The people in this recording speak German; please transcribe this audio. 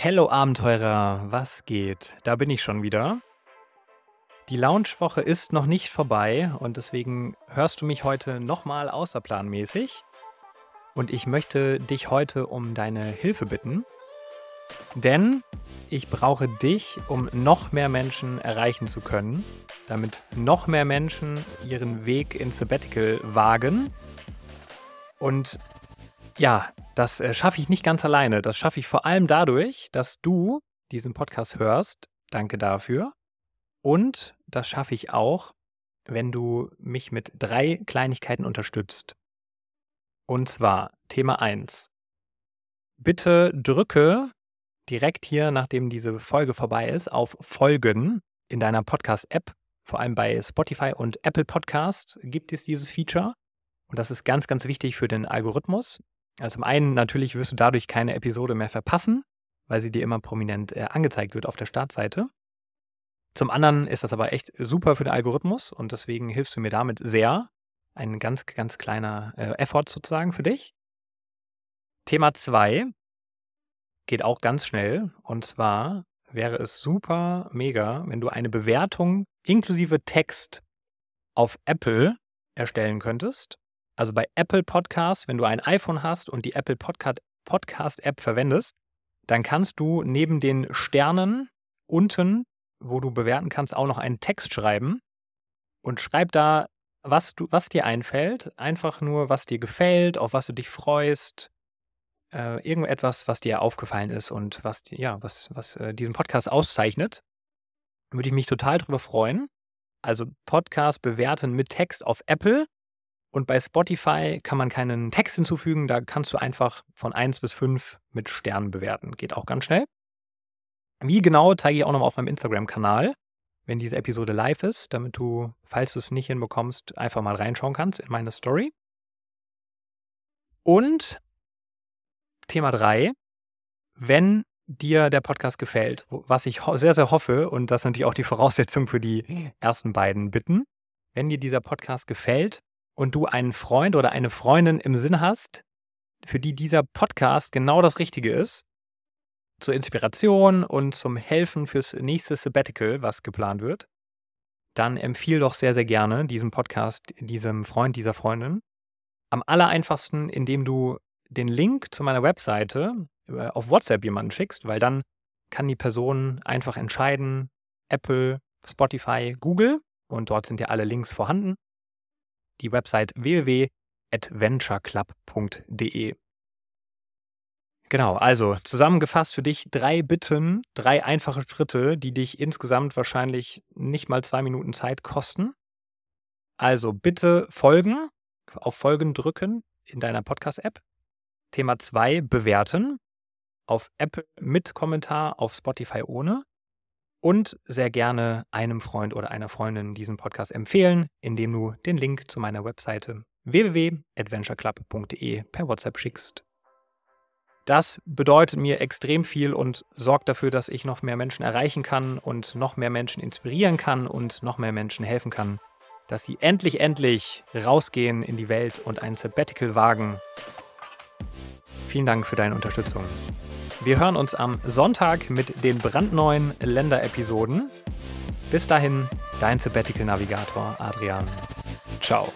Hello Abenteurer, was geht? Da bin ich schon wieder. Die Lounge-Woche ist noch nicht vorbei und deswegen hörst du mich heute nochmal außerplanmäßig. Und ich möchte dich heute um deine Hilfe bitten, denn ich brauche dich, um noch mehr Menschen erreichen zu können, damit noch mehr Menschen ihren Weg ins Sabbatical wagen. Und ja, das äh, schaffe ich nicht ganz alleine. Das schaffe ich vor allem dadurch, dass du diesen Podcast hörst. Danke dafür. Und das schaffe ich auch, wenn du mich mit drei Kleinigkeiten unterstützt. Und zwar Thema 1. Bitte drücke direkt hier, nachdem diese Folge vorbei ist, auf Folgen in deiner Podcast-App. Vor allem bei Spotify und Apple Podcasts gibt es dieses Feature. Und das ist ganz, ganz wichtig für den Algorithmus. Also zum einen natürlich wirst du dadurch keine Episode mehr verpassen, weil sie dir immer prominent äh, angezeigt wird auf der Startseite. Zum anderen ist das aber echt super für den Algorithmus und deswegen hilfst du mir damit sehr. Ein ganz, ganz kleiner äh, Effort sozusagen für dich. Thema 2 geht auch ganz schnell und zwar wäre es super mega, wenn du eine Bewertung inklusive Text auf Apple erstellen könntest. Also bei Apple Podcasts, wenn du ein iPhone hast und die Apple Podcast App verwendest, dann kannst du neben den Sternen unten, wo du bewerten kannst, auch noch einen Text schreiben und schreib da, was, du, was dir einfällt. Einfach nur, was dir gefällt, auf was du dich freust. Äh, irgendetwas, was dir aufgefallen ist und was, ja, was, was äh, diesen Podcast auszeichnet. Würde ich mich total drüber freuen. Also Podcast bewerten mit Text auf Apple und bei Spotify kann man keinen Text hinzufügen, da kannst du einfach von 1 bis 5 mit Sternen bewerten. Geht auch ganz schnell. Wie genau zeige ich auch nochmal auf meinem Instagram-Kanal, wenn diese Episode live ist, damit du, falls du es nicht hinbekommst, einfach mal reinschauen kannst in meine Story. Und Thema 3, wenn dir der Podcast gefällt, was ich sehr, sehr hoffe, und das ist natürlich auch die Voraussetzung für die ersten beiden Bitten, wenn dir dieser Podcast gefällt, und du einen Freund oder eine Freundin im Sinn hast, für die dieser Podcast genau das Richtige ist, zur Inspiration und zum Helfen fürs nächste Sabbatical, was geplant wird, dann empfiehl doch sehr, sehr gerne diesen Podcast diesem Freund, dieser Freundin. Am allereinfachsten, indem du den Link zu meiner Webseite äh, auf WhatsApp jemanden schickst, weil dann kann die Person einfach entscheiden, Apple, Spotify, Google, und dort sind ja alle Links vorhanden, die Website www.adventureclub.de. Genau, also zusammengefasst für dich drei Bitten, drei einfache Schritte, die dich insgesamt wahrscheinlich nicht mal zwei Minuten Zeit kosten. Also bitte folgen, auf Folgen drücken in deiner Podcast-App. Thema 2, bewerten. Auf Apple mit Kommentar, auf Spotify ohne und sehr gerne einem Freund oder einer Freundin diesen Podcast empfehlen, indem du den Link zu meiner Webseite www.adventureclub.de per WhatsApp schickst. Das bedeutet mir extrem viel und sorgt dafür, dass ich noch mehr Menschen erreichen kann und noch mehr Menschen inspirieren kann und noch mehr Menschen helfen kann, dass sie endlich, endlich rausgehen in die Welt und ein Sabbatical wagen. Vielen Dank für deine Unterstützung. Wir hören uns am Sonntag mit den brandneuen Länderepisoden. Bis dahin, dein Sabbatical Navigator Adrian. Ciao.